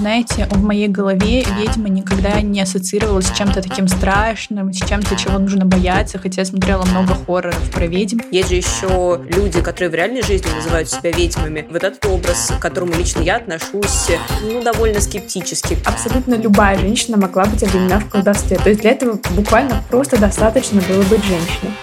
знаете, в моей голове ведьма никогда не ассоциировалась с чем-то таким страшным, с чем-то, чего нужно бояться, хотя я смотрела много хорроров про ведьм. Есть же еще люди, которые в реальной жизни называют себя ведьмами. Вот этот образ, к которому лично я отношусь, ну, довольно скептически. Абсолютно любая женщина могла быть обвинена в колдовстве. То есть для этого буквально просто достаточно было быть женщиной.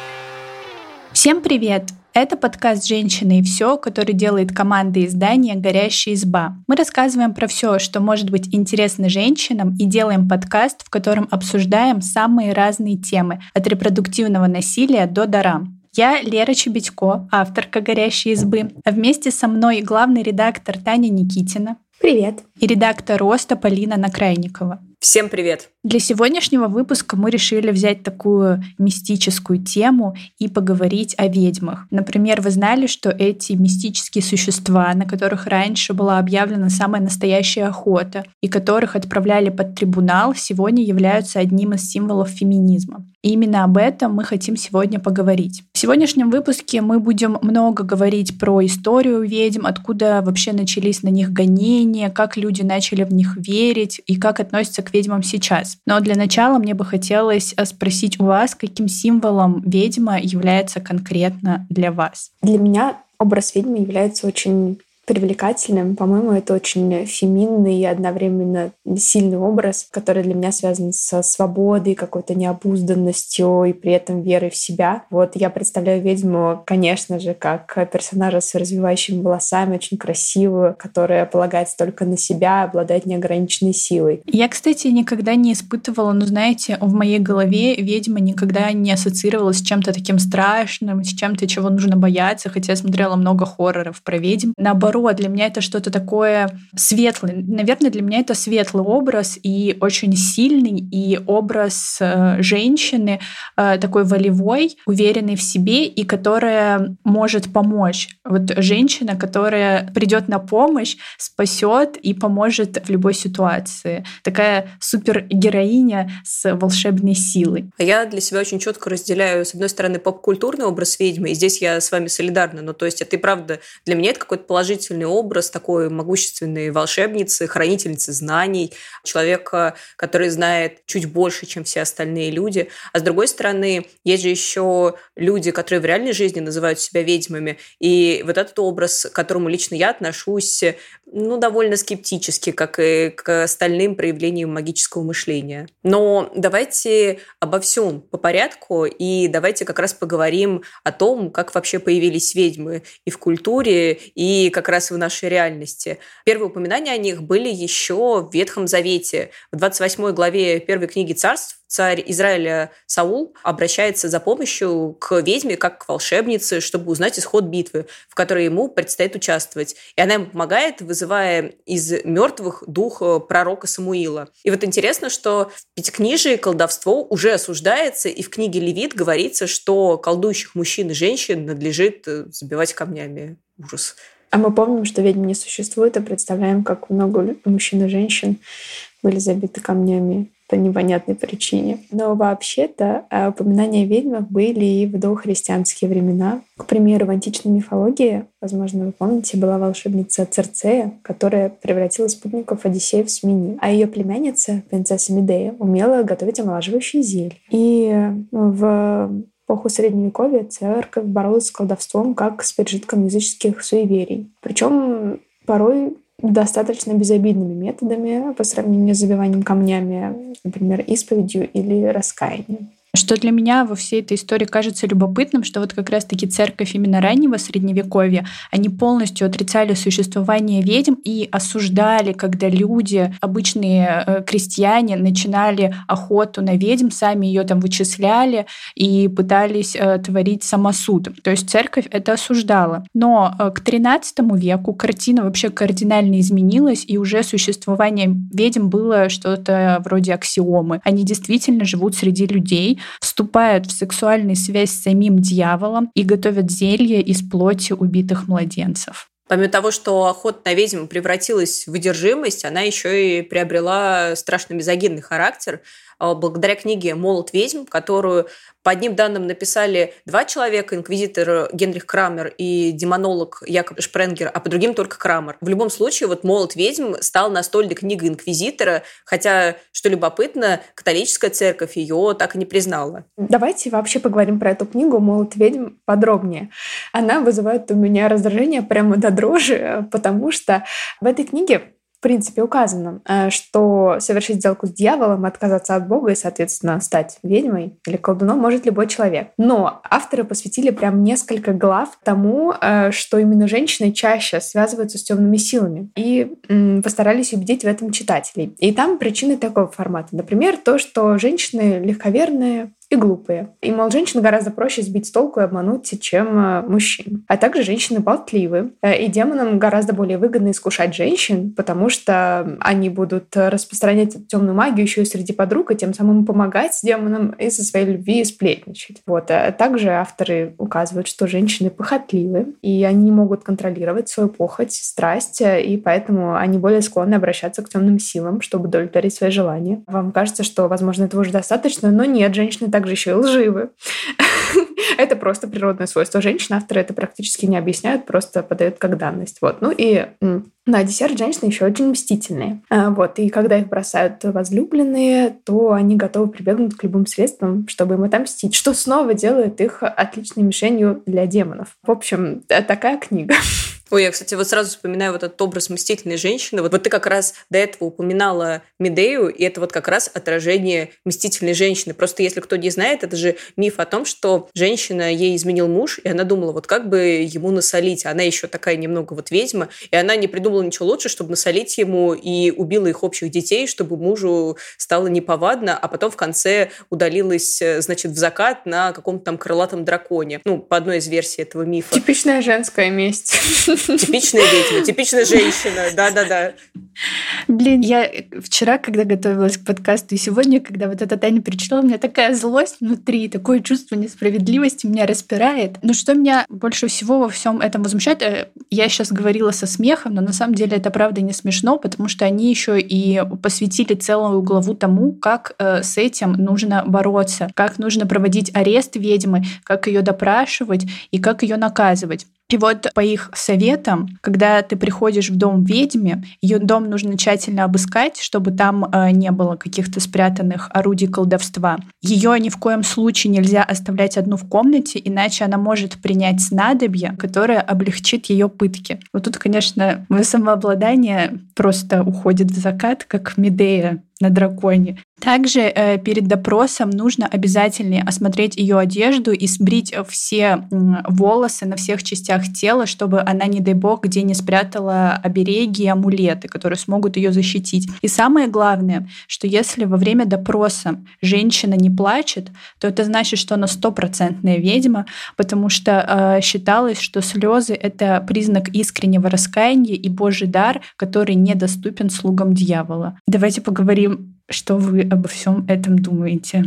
Всем привет! Это подкаст «Женщины и все», который делает команда издания «Горящая изба». Мы рассказываем про все, что может быть интересно женщинам, и делаем подкаст, в котором обсуждаем самые разные темы, от репродуктивного насилия до дарам. Я Лера Чебедько, авторка «Горящей избы», а вместе со мной главный редактор Таня Никитина. Привет. И редактор «Роста» Полина Накрайникова. Всем привет! Для сегодняшнего выпуска мы решили взять такую мистическую тему и поговорить о ведьмах. Например, вы знали, что эти мистические существа, на которых раньше была объявлена самая настоящая охота, и которых отправляли под трибунал, сегодня являются одним из символов феминизма. И именно об этом мы хотим сегодня поговорить. В сегодняшнем выпуске мы будем много говорить про историю ведьм, откуда вообще начались на них гонения, как люди начали в них верить и как относятся к ведьмам сейчас. Но для начала мне бы хотелось э, спросить у вас, каким символом ведьма является конкретно для вас? Для меня образ ведьмы является очень привлекательным. По-моему, это очень феминный и одновременно сильный образ, который для меня связан со свободой, какой-то необузданностью и при этом верой в себя. Вот я представляю ведьму, конечно же, как персонажа с развивающими волосами, очень красивую, которая полагается только на себя, обладает неограниченной силой. Я, кстати, никогда не испытывала, ну, знаете, в моей голове ведьма никогда не ассоциировалась с чем-то таким страшным, с чем-то, чего нужно бояться, хотя я смотрела много хорроров про ведьм. Наоборот, наоборот, для меня это что-то такое светлое. Наверное, для меня это светлый образ и очень сильный, и образ э, женщины э, такой волевой, уверенной в себе и которая может помочь. Вот женщина, которая придет на помощь, спасет и поможет в любой ситуации. Такая супергероиня с волшебной силой. А я для себя очень четко разделяю, с одной стороны, поп-культурный образ ведьмы, и здесь я с вами солидарна. Ну, то есть это и правда, для меня это какой-то положительный положительный образ такой могущественной волшебницы, хранительницы знаний, человека, который знает чуть больше, чем все остальные люди. А с другой стороны, есть же еще люди, которые в реальной жизни называют себя ведьмами. И вот этот образ, к которому лично я отношусь, ну, довольно скептически, как и к остальным проявлениям магического мышления. Но давайте обо всем по порядку, и давайте как раз поговорим о том, как вообще появились ведьмы и в культуре, и как раз в нашей реальности. Первые упоминания о них были еще в Ветхом Завете. В 28 главе первой книги царств царь Израиля Саул обращается за помощью к ведьме, как к волшебнице, чтобы узнать исход битвы, в которой ему предстоит участвовать. И она ему помогает, вызывая из мертвых дух пророка Самуила. И вот интересно, что в Пятикнижии колдовство уже осуждается, и в книге Левит говорится, что колдующих мужчин и женщин надлежит э, забивать камнями. Ужас. А мы помним, что ведьм не существует, и представляем, как много мужчин и женщин были забиты камнями по непонятной причине. Но вообще-то э, упоминания о ведьмах были и в дохристианские времена. К примеру, в античной мифологии, возможно, вы помните, была волшебница Церцея, которая превратила спутников Одиссея в свиней. А ее племянница, принцесса Медея, умела готовить омолаживающие зелья. И в эпоху Средневековья церковь боролась с колдовством как с пережитком языческих суеверий. Причем порой достаточно безобидными методами по сравнению с забиванием камнями, например, исповедью или раскаянием. Что для меня во всей этой истории кажется любопытным, что вот как раз-таки церковь именно раннего средневековья, они полностью отрицали существование ведьм и осуждали, когда люди, обычные э, крестьяне, начинали охоту на ведьм, сами ее там вычисляли и пытались э, творить самосуд. То есть церковь это осуждала. Но э, к XIII веку картина вообще кардинально изменилась, и уже существование ведьм было что-то вроде аксиомы. Они действительно живут среди людей, вступают в сексуальную связь с самим дьяволом и готовят зелье из плоти убитых младенцев. Помимо того, что охота на ведьм превратилась в выдержимость, она еще и приобрела страшно мизогинный характер. А, благодаря книге «Молот ведьм», которую по одним данным написали два человека, инквизитор Генрих Крамер и демонолог Якоб Шпренгер, а по другим только Крамер. В любом случае, вот «Молот ведьм» стал настольной книгой инквизитора, хотя, что любопытно, католическая церковь ее так и не признала. Давайте вообще поговорим про эту книгу «Молот ведьм» подробнее. Она вызывает у меня раздражение прямо до дрожи, потому что в этой книге в принципе, указано, э, что совершить сделку с дьяволом, отказаться от Бога и, соответственно, стать ведьмой или колдуном может любой человек. Но авторы посвятили прям несколько глав тому, э, что именно женщины чаще связываются с темными силами и постарались убедить в этом читателей. И там причины такого формата. Например, то, что женщины легковерные, и глупые. И, мол, женщин гораздо проще сбить с толку и обмануть, чем э, мужчин. А также женщины болтливы. Э, и демонам гораздо более выгодно искушать женщин, потому что они будут распространять темную магию еще и среди подруг, и тем самым помогать демонам из-за своей любви сплетничать. Вот. А также авторы указывают, что женщины похотливы, и они могут контролировать свою похоть, страсть, и поэтому они более склонны обращаться к темным силам, чтобы удовлетворить свои желания. Вам кажется, что, возможно, этого уже достаточно, но нет, женщины также еще и лживы. это просто природное свойство женщин. Авторы это практически не объясняют, просто подают как данность. Вот. Ну и на десерт женщины еще очень мстительные. А, вот. И когда их бросают возлюбленные, то они готовы прибегнуть к любым средствам, чтобы им отомстить, что снова делает их отличной мишенью для демонов. В общем, такая книга. Ой, я, кстати, вот сразу вспоминаю вот этот образ мстительной женщины. Вот, вот ты как раз до этого упоминала Медею, и это вот как раз отражение мстительной женщины. Просто если кто не знает, это же миф о том, что женщина, ей изменил муж, и она думала, вот как бы ему насолить. Она еще такая немного вот ведьма, и она не придумала ничего лучше, чтобы насолить ему, и убила их общих детей, чтобы мужу стало неповадно, а потом в конце удалилась, значит, в закат на каком-то там крылатом драконе. Ну, по одной из версий этого мифа. Типичная женская месть. Типичная ведьма, типичная женщина, да-да-да. Блин, я вчера, когда готовилась к подкасту, и сегодня, когда вот эта Таня перечитала, у меня такая злость внутри, такое чувство несправедливости меня распирает. Но что меня больше всего во всем этом возмущает, э, я сейчас говорила со смехом, но на самом деле это правда не смешно, потому что они еще и посвятили целую главу тому, как э, с этим нужно бороться, как нужно проводить арест ведьмы, как ее допрашивать и как ее наказывать. И вот по их советам, когда ты приходишь в дом ведьме, ее дом нужно тщательно обыскать, чтобы там э, не было каких-то спрятанных орудий колдовства. Ее ни в коем случае нельзя оставлять одну в комнате, иначе она может принять снадобье, которое облегчит ее пытки. Вот тут, конечно, самообладание просто уходит в закат, как Медея на драконе. Также э, перед допросом нужно обязательно осмотреть ее одежду и сбрить все волосы на всех частях тела, чтобы она, не дай бог, где не спрятала обереги и амулеты, которые смогут ее защитить. И самое главное, что если во время допроса женщина не плачет, то это значит, что она стопроцентная ведьма, потому что э, считалось, что слезы это признак искреннего раскаяния и Божий дар, который недоступен слугам дьявола. Давайте поговорим что вы обо всем этом думаете?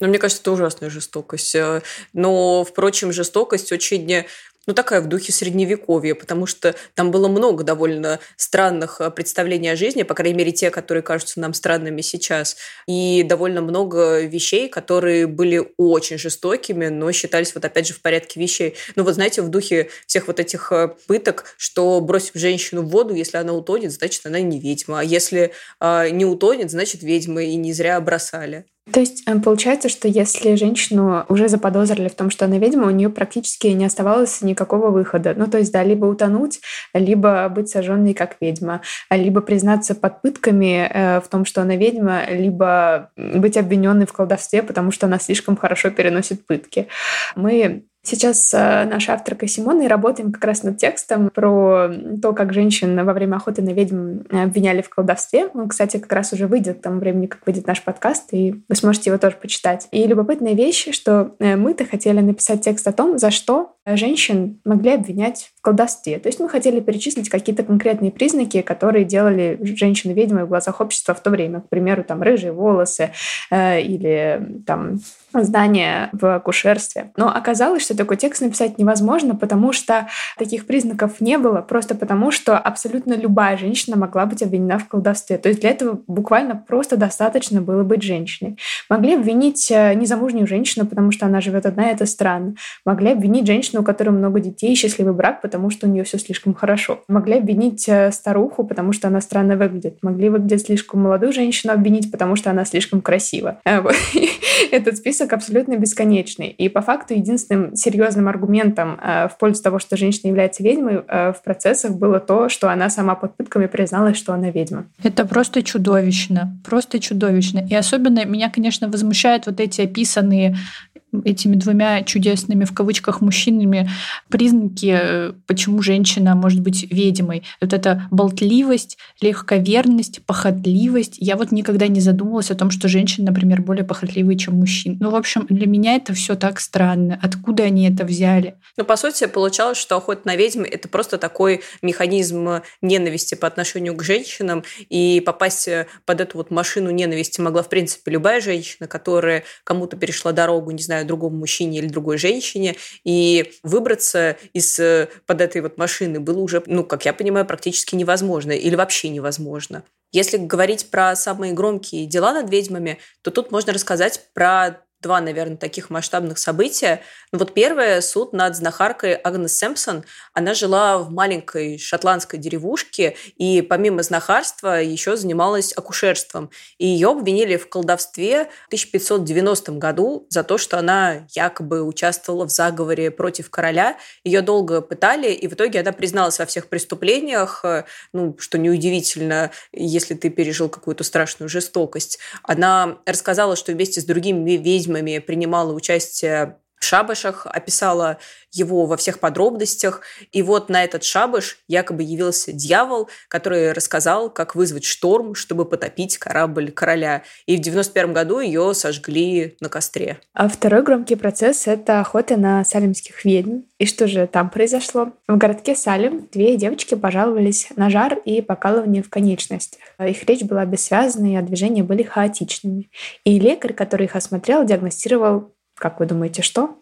Ну, мне кажется, это ужасная жестокость. Э, но, впрочем, жестокость очень ну, такая в духе средневековья, потому что там было много довольно странных э, представлений о жизни, по крайней мере, те, которые кажутся нам странными сейчас, и довольно много вещей, которые были очень жестокими, но считались вот опять же в порядке вещей. Ну, вот знаете, в духе всех вот этих э, пыток, что бросив женщину в воду, если она утонет, значит, она не ведьма, а если э, не утонет, значит, ведьма, и не зря бросали. То есть э, получается, что если женщину уже заподозрили в том, что она ведьма, у нее практически не оставалось никакого выхода. Ну, то есть, да, либо утонуть, либо быть сожженной как ведьма, либо признаться под пытками э, в том, что она ведьма, либо быть обвиненной в колдовстве, потому что она слишком хорошо переносит пытки. Мы Сейчас э, наша авторка Симона и работаем как раз над текстом про то, как женщин во время охоты на ведьм обвиняли в колдовстве. Он, кстати, как раз уже выйдет к тому времени, как выйдет наш подкаст, и вы сможете его тоже почитать. И любопытная вещь, что э, мы-то хотели написать текст о том, за что женщин могли обвинять в колдовстве. То есть мы хотели перечислить какие-то конкретные признаки, которые делали женщины ведьмы в глазах общества в то время. К примеру, там рыжие волосы э, или там знания в акушерстве. Но оказалось, что такой текст написать невозможно, потому что таких признаков не было, просто потому что абсолютно любая женщина могла быть обвинена в колдовстве. То есть для этого буквально просто достаточно было быть женщиной. Могли обвинить э, незамужнюю женщину, потому что она живет одна, это странно. Могли обвинить женщину, у которой много детей, счастливый брак, потому что у нее все слишком хорошо. Могли обвинить э, старуху, потому что она странно выглядит. Могли выглядеть слишком молодую женщину обвинить, потому что она слишком красива. Э, Этот список абсолютно бесконечный. И по факту единственным серьезным аргументом в пользу того, что женщина является ведьмой в процессах было то, что она сама под пытками призналась, что она ведьма. Это просто чудовищно. Просто чудовищно. И особенно меня, конечно, возмущают вот эти описанные этими двумя чудесными в кавычках мужчинами признаки, э, почему женщина может быть ведьмой. Вот эта болтливость, легковерность, похотливость. Я вот никогда не задумывалась о том, что женщины, например, более похотливые, чем мужчины. Ну, в общем, для меня это все так странно. Откуда они это взяли? Ну, по сути, получалось, что охота на ведьм – это просто такой механизм ненависти по отношению к женщинам, и попасть под эту вот машину ненависти могла, в принципе, любая женщина, которая кому-то перешла дорогу, не знаю, знаю, другому мужчине или другой женщине, и выбраться из э, под этой вот машины было уже, ну, как я понимаю, практически невозможно или вообще невозможно. Если говорить про самые громкие дела над ведьмами, то тут можно рассказать про два, наверное, таких масштабных события. Ну, вот первое – суд над знахаркой Агнес Сэмпсон. Она жила в маленькой шотландской деревушке и помимо знахарства еще занималась акушерством. И ее обвинили в колдовстве в 1590 году за то, что она якобы участвовала в заговоре против короля. Ее долго пытали, и в итоге она призналась во всех преступлениях, ну, что неудивительно, если ты пережил какую-то страшную жестокость. Она рассказала, что вместе с другими ведьмами ведьмами принимала участие в шабашах, описала его во всех подробностях. И вот на этот шабаш якобы явился дьявол, который рассказал, как вызвать шторм, чтобы потопить корабль короля. И в 91 году ее сожгли на костре. А второй громкий процесс – это охота на салимских ведьм. И что же там произошло? В городке Салим две девочки пожаловались на жар и покалывание в конечностях. Их речь была бессвязной, а движения были хаотичными. И лекарь, который их осмотрел, диагностировал как вы думаете, что?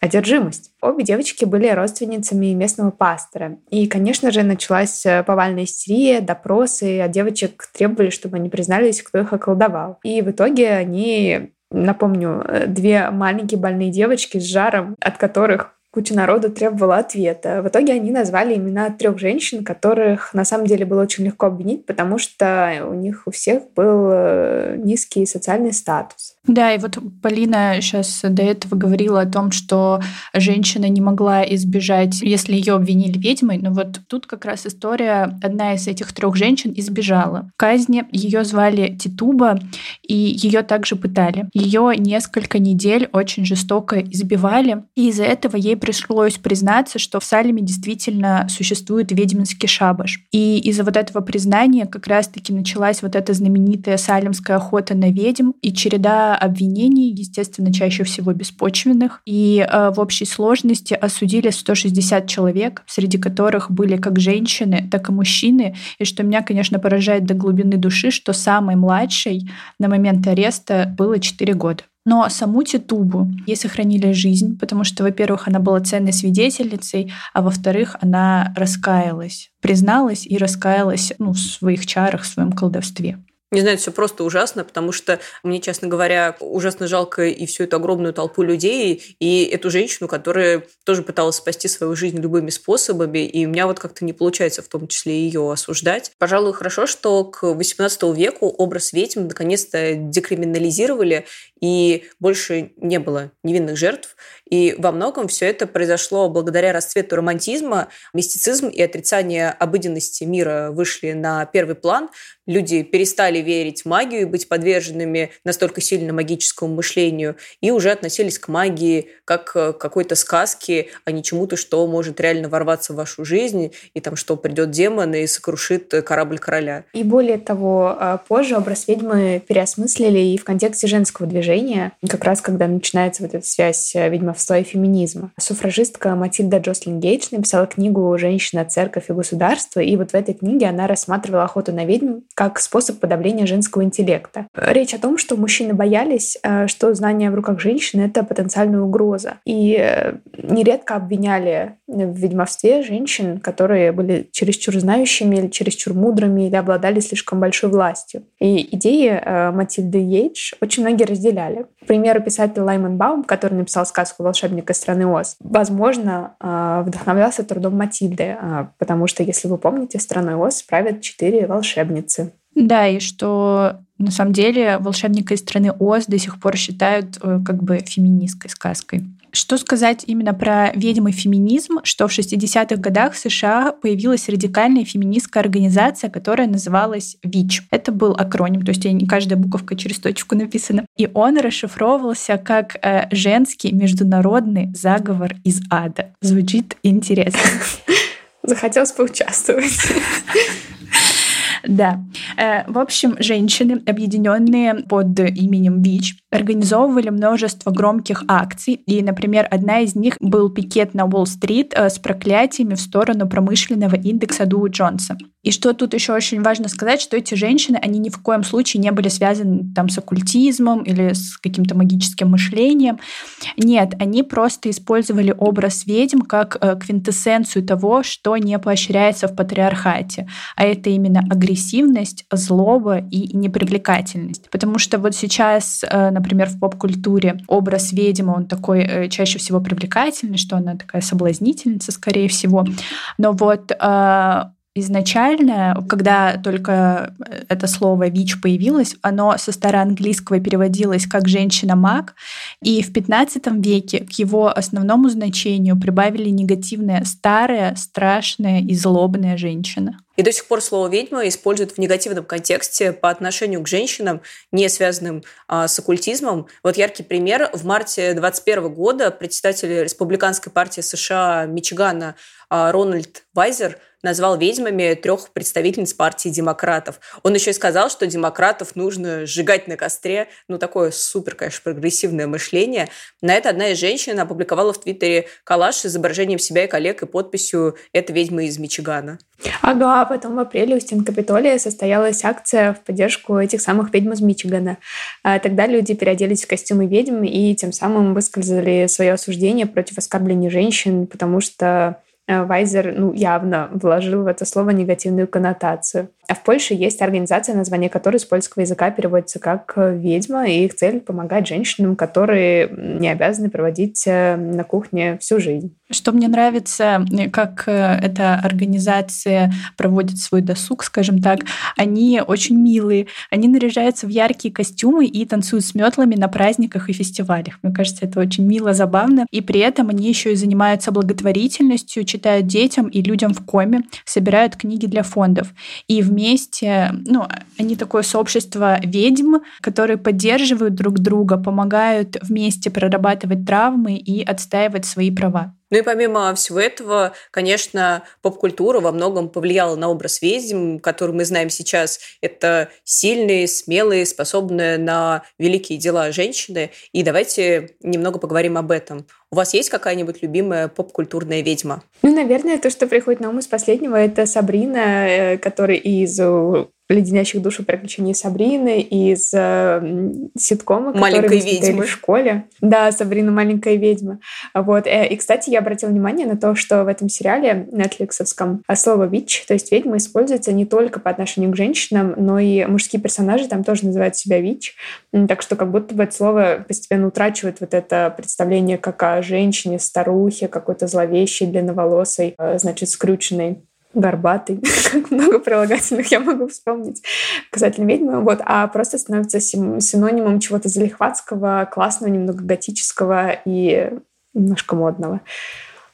одержимость. Обе девочки были родственницами местного пастора. И, конечно же, началась э, повальная истерия, допросы, а девочек требовали, чтобы они признались, кто их околдовал. И в итоге они Напомню, э, две маленькие больные девочки с жаром, от которых куча народу требовала ответа. В итоге они назвали имена трех женщин, которых на самом деле было очень легко обвинить, потому что у них у всех был э, низкий социальный статус. Да, и вот Полина сейчас до этого говорила о том, что женщина не могла избежать, если ее обвинили ведьмой, но вот тут как раз история, одна из этих трех женщин избежала казни, ее звали Титуба, и ее также пытали. Ее несколько недель очень жестоко избивали, и из-за этого ей пришлось признаться, что в Салеме действительно существует ведьминский шабаш. И из-за вот этого признания как раз-таки началась вот эта знаменитая салемская охота на ведьм и череда обвинений, естественно, чаще всего беспочвенных. И э, в общей сложности осудили 160 человек, среди которых были как женщины, так и мужчины. И что меня, конечно, поражает до глубины души, что самой младшей на момент ареста было 4 года. Но саму Титубу ей сохранили жизнь, потому что, во-первых, она была ценной свидетельницей, а во-вторых, она раскаялась, призналась и раскаялась ну, в своих чарах, в своем колдовстве. Не знаю, это все просто ужасно, потому что мне, честно говоря, ужасно жалко и всю эту огромную толпу людей, и эту женщину, которая тоже пыталась спасти свою жизнь любыми способами, и у меня вот как-то не получается в том числе ее осуждать. Пожалуй, хорошо, что к XVIII веку образ ведьм наконец-то декриминализировали, и больше не было невинных жертв. И во многом все это произошло благодаря расцвету романтизма. Мистицизм и отрицание обыденности мира вышли на первый план. Люди перестали перестали верить в магию и быть подверженными настолько сильно магическому мышлению, и уже относились к магии как к какой-то сказке, а не чему-то, что может реально ворваться в вашу жизнь, и там что придет демон и сокрушит корабль короля. И более того, а, позже образ ведьмы переосмыслили и в контексте женского движения, как раз когда начинается вот эта связь э, ведьмовства и феминизма. Суфражистка Матильда Джослин Гейдж написала книгу «Женщина, церковь и государство», и вот в этой книге она рассматривала охоту на ведьм как способ подавления женского интеллекта. Речь о том, что мужчины боялись, э, что знание в руках женщины — это потенциальная угроза. И э, нередко обвиняли в ведьмовстве женщин, которые были чересчур знающими или чересчур мудрыми или обладали слишком большой властью. И идеи э, Матильды Йейдж очень многие разделяли. К примеру, писатель Лайман Баум, который написал сказку «Волшебник из страны Оз», возможно, вдохновлялся трудом Матильды, потому что, если вы помните, страной Оз правят четыре волшебницы. Да, и что на самом деле волшебника из страны Оз до сих пор считают э, как бы феминистской сказкой. Что сказать именно про ведьм и феминизм, что в 60-х годах в США появилась радикальная феминистская организация, которая называлась ВИЧ. Это был акроним, то есть не каждая буковка через точку написана. И он расшифровывался как э, «Женский международный заговор из ада». Звучит интересно. Захотелось поучаствовать. Да. Э, в общем, женщины, объединенные под именем ВИЧ, организовывали множество громких акций. И, например, одна из них был пикет на Уолл-стрит э, с проклятиями в сторону промышленного индекса Дуу Джонса. И что тут еще очень важно сказать, что эти женщины, они ни в коем случае не были связаны там с оккультизмом или с каким-то магическим мышлением. Нет, они просто использовали образ ведьм как э, квинтэссенцию того, что не поощряется в патриархате. А это именно агрессивность, злоба и непривлекательность. Потому что вот сейчас, э, например, в поп-культуре образ ведьмы, он такой э, чаще всего привлекательный, что она такая соблазнительница, скорее всего. Но вот изначально, когда только это слово ВИЧ появилось, оно со староанглийского переводилось как «женщина-маг», и в XV веке к его основному значению прибавили негативное «старая, страшная и злобная женщина». И до сих пор слово «ведьма» используют в негативном контексте по отношению к женщинам, не связанным а, с оккультизмом. Вот яркий пример. В марте 2021 года председатель Республиканской партии США Мичигана а, Рональд Вайзер назвал ведьмами трех представительниц партии демократов. Он еще и сказал, что демократов нужно сжигать на костре. Ну, такое супер, конечно, прогрессивное мышление. На это одна из женщин опубликовала в Твиттере коллаж с изображением себя и коллег и подписью «Это ведьма из Мичигана». Ага, потом в апреле у стен Капитолия состоялась акция в поддержку этих самых ведьм из Мичигана. А тогда люди переоделись в костюмы ведьм и тем самым высказали свое осуждение против оскорбления женщин, потому что Э, Вайзер ну, явно вложил в это слово негативную коннотацию. А в Польше есть организация, название которой с польского языка переводится как «ведьма», и их цель — помогать женщинам, которые не обязаны проводить э, на кухне всю жизнь. Что мне нравится, э, как эта организация проводит свой досуг, скажем так, они очень милые, они наряжаются в яркие костюмы и танцуют с метлами на праздниках и фестивалях. Мне кажется, это очень мило, забавно. И при этом они еще и занимаются благотворительностью, читают детям и людям в коме, собирают книги для фондов. И вместе, ну, они такое сообщество ведьм, которые поддерживают друг друга, помогают вместе прорабатывать травмы и отстаивать свои права. Ну и помимо всего этого, конечно, поп-культура во многом повлияла на образ ведьм, который мы знаем сейчас. Это сильные, смелые, способные на великие дела женщины. И давайте немного поговорим об этом. У вас есть какая-нибудь любимая поп-культурная ведьма? Ну, наверное, то, что приходит на ум из последнего, это Сабрина, э, который из леденящих душу приключений Сабрины из э, ситкома, который мы ведьмы. в школе. Да, Сабрина маленькая ведьма. Вот. Э, и, кстати, я обратила внимание на то, что в этом сериале нетфликсовском слово «вич», то есть ведьма, используется не только по отношению к женщинам, но и мужские персонажи там тоже называют себя «вич». Так что как будто бы это слово постепенно утрачивает вот это представление как о женщине, старухе, какой-то зловещей, длинноволосой, э, значит, скрюченной горбатый, как много прилагательных я могу вспомнить касательно ведьмы, вот, а просто становится синонимом чего-то залихватского, классного, немного готического и немножко модного.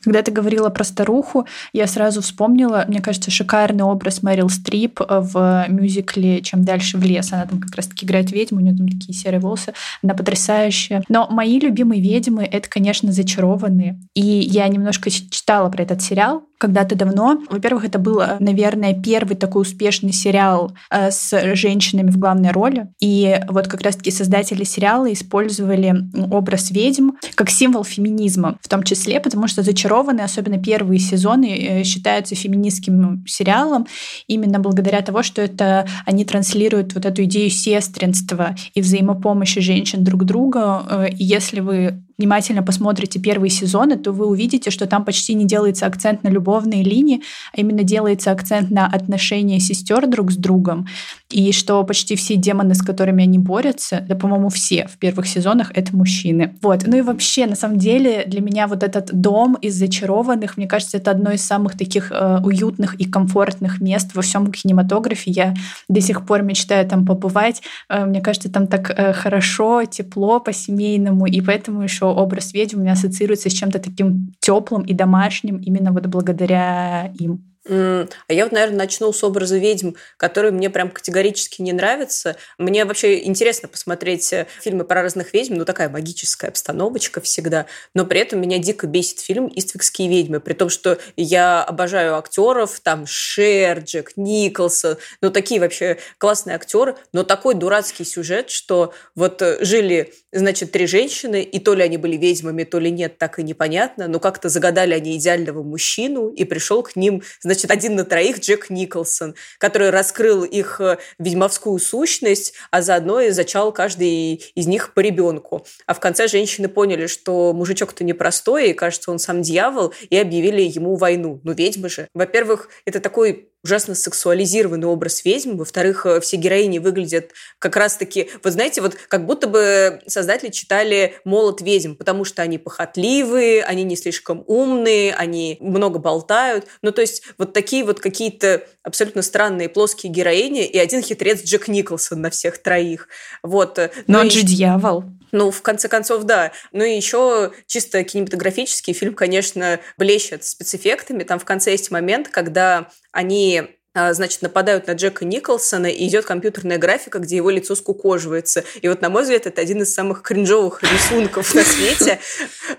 Когда ты говорила про старуху, я сразу вспомнила, мне кажется, шикарный образ Мэрил Стрип в мюзикле «Чем дальше в лес». Она там как раз-таки играет ведьму, у нее там такие серые волосы. Она потрясающая. Но мои любимые ведьмы — это, конечно, «Зачарованные». И я немножко читала про этот сериал, когда-то давно. Во-первых, это был, наверное, первый такой успешный сериал э, с женщинами в главной роли. И вот как раз-таки создатели сериала использовали образ ведьм как символ феминизма, в том числе, потому что «Зачарованные», особенно первые сезоны, э, считаются феминистским сериалом именно благодаря того, что это они транслируют вот эту идею сестринства и взаимопомощи женщин друг друга. Э, если вы внимательно посмотрите первые сезоны, то вы увидите, что там почти не делается акцент на любовные линии, а именно делается акцент на отношения сестер друг с другом, и что почти все демоны, с которыми они борются, да, по-моему, все в первых сезонах — это мужчины. Вот. Ну и вообще, на самом деле, для меня вот этот дом из зачарованных, мне кажется, это одно из самых таких э, уютных и комфортных мест во всем кинематографе. Я до сих пор мечтаю там побывать. Э, мне кажется, там так э, хорошо, тепло по-семейному, и поэтому еще что образ ведьм у меня ассоциируется с чем-то таким теплым и домашним именно вот благодаря им. А я вот, наверное, начну с образа ведьм, который мне прям категорически не нравится. Мне вообще интересно посмотреть э, фильмы про разных ведьм, ну такая магическая обстановочка всегда, но при этом меня дико бесит фильм «Иствикские ведьмы», при том, что я обожаю актеров, там Шер, Джек Николсон, ну такие вообще классные актеры, но такой дурацкий сюжет, что вот э, жили, значит, три женщины, и то ли они были ведьмами, то ли нет, так и непонятно, но как-то загадали они идеального мужчину, и пришел к ним, значит, значит, один на троих Джек Николсон, который раскрыл их э, ведьмовскую сущность, а заодно и зачал каждый из них по ребенку. А в конце женщины поняли, что мужичок-то непростой, и, кажется, он сам дьявол, и объявили ему войну. Ну, ведьмы же. Во-первых, это такой ужасно сексуализированный образ ведьм. Во-вторых, э, все героини выглядят как раз-таки, вот знаете, вот как будто бы создатели читали «Молот ведьм», потому что они похотливые, они не слишком умные, они много болтают. Ну, то есть вот такие вот какие-то абсолютно странные плоские героини и один хитрец Джек Николсон на всех троих. Вот. Но ну, он и... же дьявол. Ну, в конце концов, да. Ну и еще чисто кинематографический фильм, конечно, блещет спецэффектами. Там в конце есть момент, когда они значит, нападают на Джека Николсона, и идет компьютерная графика, где его лицо скукоживается. И вот, на мой взгляд, это один из самых кринжовых рисунков на свете.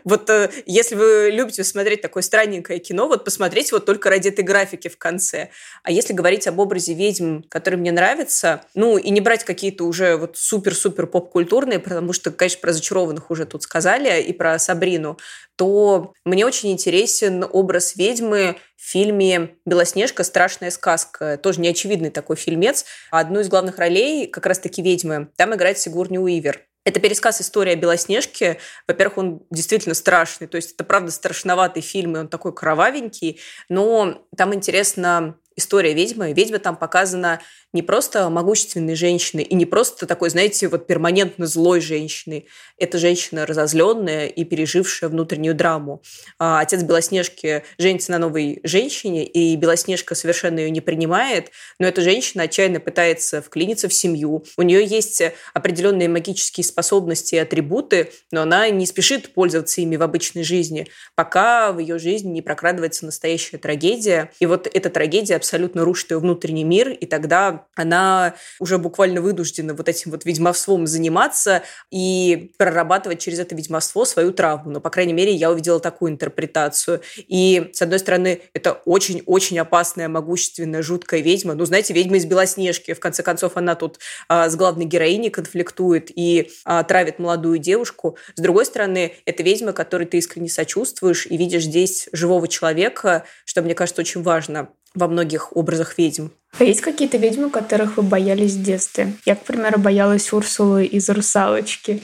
Вот э, если вы любите смотреть такое странненькое кино, вот посмотрите вот только ради этой графики в конце. А если говорить об образе ведьм, который мне нравится, ну, и не брать какие-то уже вот супер-супер поп-культурные, потому что, конечно, про зачарованных уже тут сказали, и про Сабрину, то мне очень интересен образ ведьмы фильме «Белоснежка. Страшная сказка». Тоже неочевидный такой фильмец. Одну из главных ролей, как раз-таки ведьмы, там играет Сигурни Уивер. Это пересказ истории о Белоснежке. Во-первых, он действительно страшный, то есть это правда страшноватый фильм, и он такой кровавенький, но там интересно история ведьмы. Ведьма там показана не просто могущественной женщиной и не просто такой, знаете, вот перманентно злой женщиной. Это женщина разозленная и пережившая внутреннюю драму. А отец Белоснежки женится на новой женщине, и Белоснежка совершенно ее не принимает, но эта женщина отчаянно пытается вклиниться в семью. У нее есть определенные магические способности и атрибуты, но она не спешит пользоваться ими в обычной жизни, пока в ее жизни не прокрадывается настоящая трагедия. И вот эта трагедия абсолютно рушит ее внутренний мир, и тогда она уже буквально вынуждена вот этим вот ведьмовством заниматься и прорабатывать через это ведьмовство свою травму. Но, по крайней мере, я увидела такую интерпретацию. И, с одной стороны, это очень-очень опасная, могущественная, жуткая ведьма. Ну, знаете, ведьма из Белоснежки. В конце концов, она тут а, с главной героиней конфликтует и а, травит молодую девушку. С другой стороны, это ведьма, которой ты искренне сочувствуешь и видишь здесь живого человека, что, мне кажется, очень важно во многих образах ведьм. А есть какие-то ведьмы, которых вы боялись в детстве? Я, к примеру, боялась Урсулы из «Русалочки».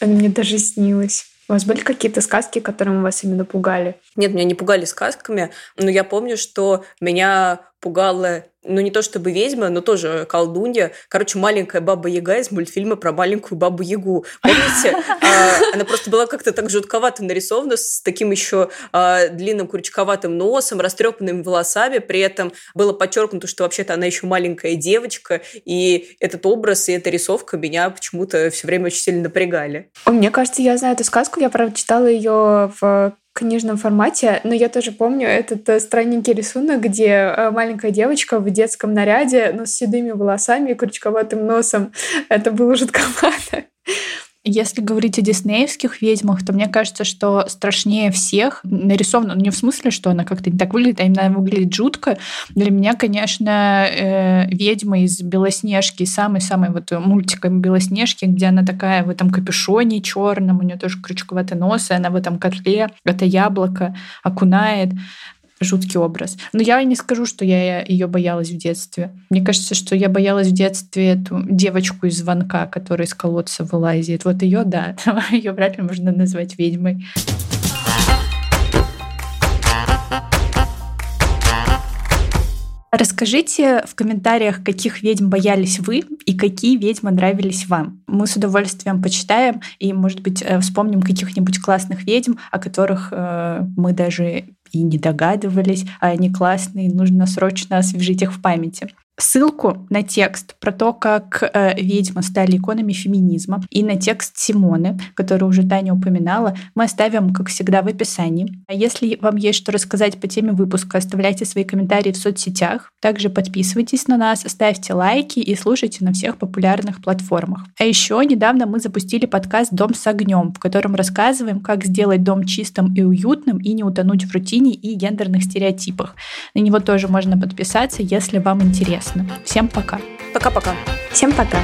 Она мне даже снилась. У вас были какие-то сказки, которым вас именно пугали? Нет, меня не пугали сказками, но я помню, что меня пугала ну, не то чтобы ведьма, но тоже колдунья. Короче, маленькая баба-яга из мультфильма про маленькую бабу-ягу. Помните? А, она просто была как-то так жутковато нарисована, с таким еще а, длинным крючковатым носом, растрепанными волосами. При этом было подчеркнуто, что вообще-то она еще маленькая девочка. И этот образ и эта рисовка меня почему-то все время очень сильно напрягали. Мне кажется, я знаю эту сказку. Я, правда, читала ее в книжном формате, но я тоже помню этот э, странненький рисунок, где э, маленькая девочка в детском наряде, но с седыми волосами и крючковатым носом. Это было жутковато. Если говорить о диснеевских ведьмах, то мне кажется, что страшнее всех нарисовано, ну, не в смысле, что она как-то не так выглядит, а именно она выглядит жутко. Для меня, конечно, э, ведьма из Белоснежки, самый-самый вот мультик Белоснежки, где она такая в этом капюшоне черном, у нее тоже крючковатый нос, и она в этом котле это яблоко окунает жуткий образ. Но я не скажу, что я ее боялась в детстве. Мне кажется, что я боялась в детстве эту девочку из звонка, которая из колодца вылазит. Вот ее, да, ее вряд ли можно назвать ведьмой. Расскажите в комментариях, каких ведьм боялись вы и какие ведьмы нравились вам. Мы с удовольствием почитаем и, может быть, э, вспомним каких-нибудь классных ведьм, о которых э, мы даже и не догадывались, а они классные, нужно срочно освежить их в памяти. Ссылку на текст про то, как э, ведьмы стали иконами феминизма, и на текст Симоны, который уже Таня упоминала, мы оставим, как всегда, в описании. А если вам есть что рассказать по теме выпуска, оставляйте свои комментарии в соцсетях. Также подписывайтесь на нас, ставьте лайки и слушайте на всех популярных платформах. А еще недавно мы запустили подкаст «Дом с огнем», в котором рассказываем, как сделать дом чистым и уютным и не утонуть в рутине и гендерных стереотипах. На него тоже можно подписаться, если вам интересно интересно. Всем пока. Пока-пока. Всем пока.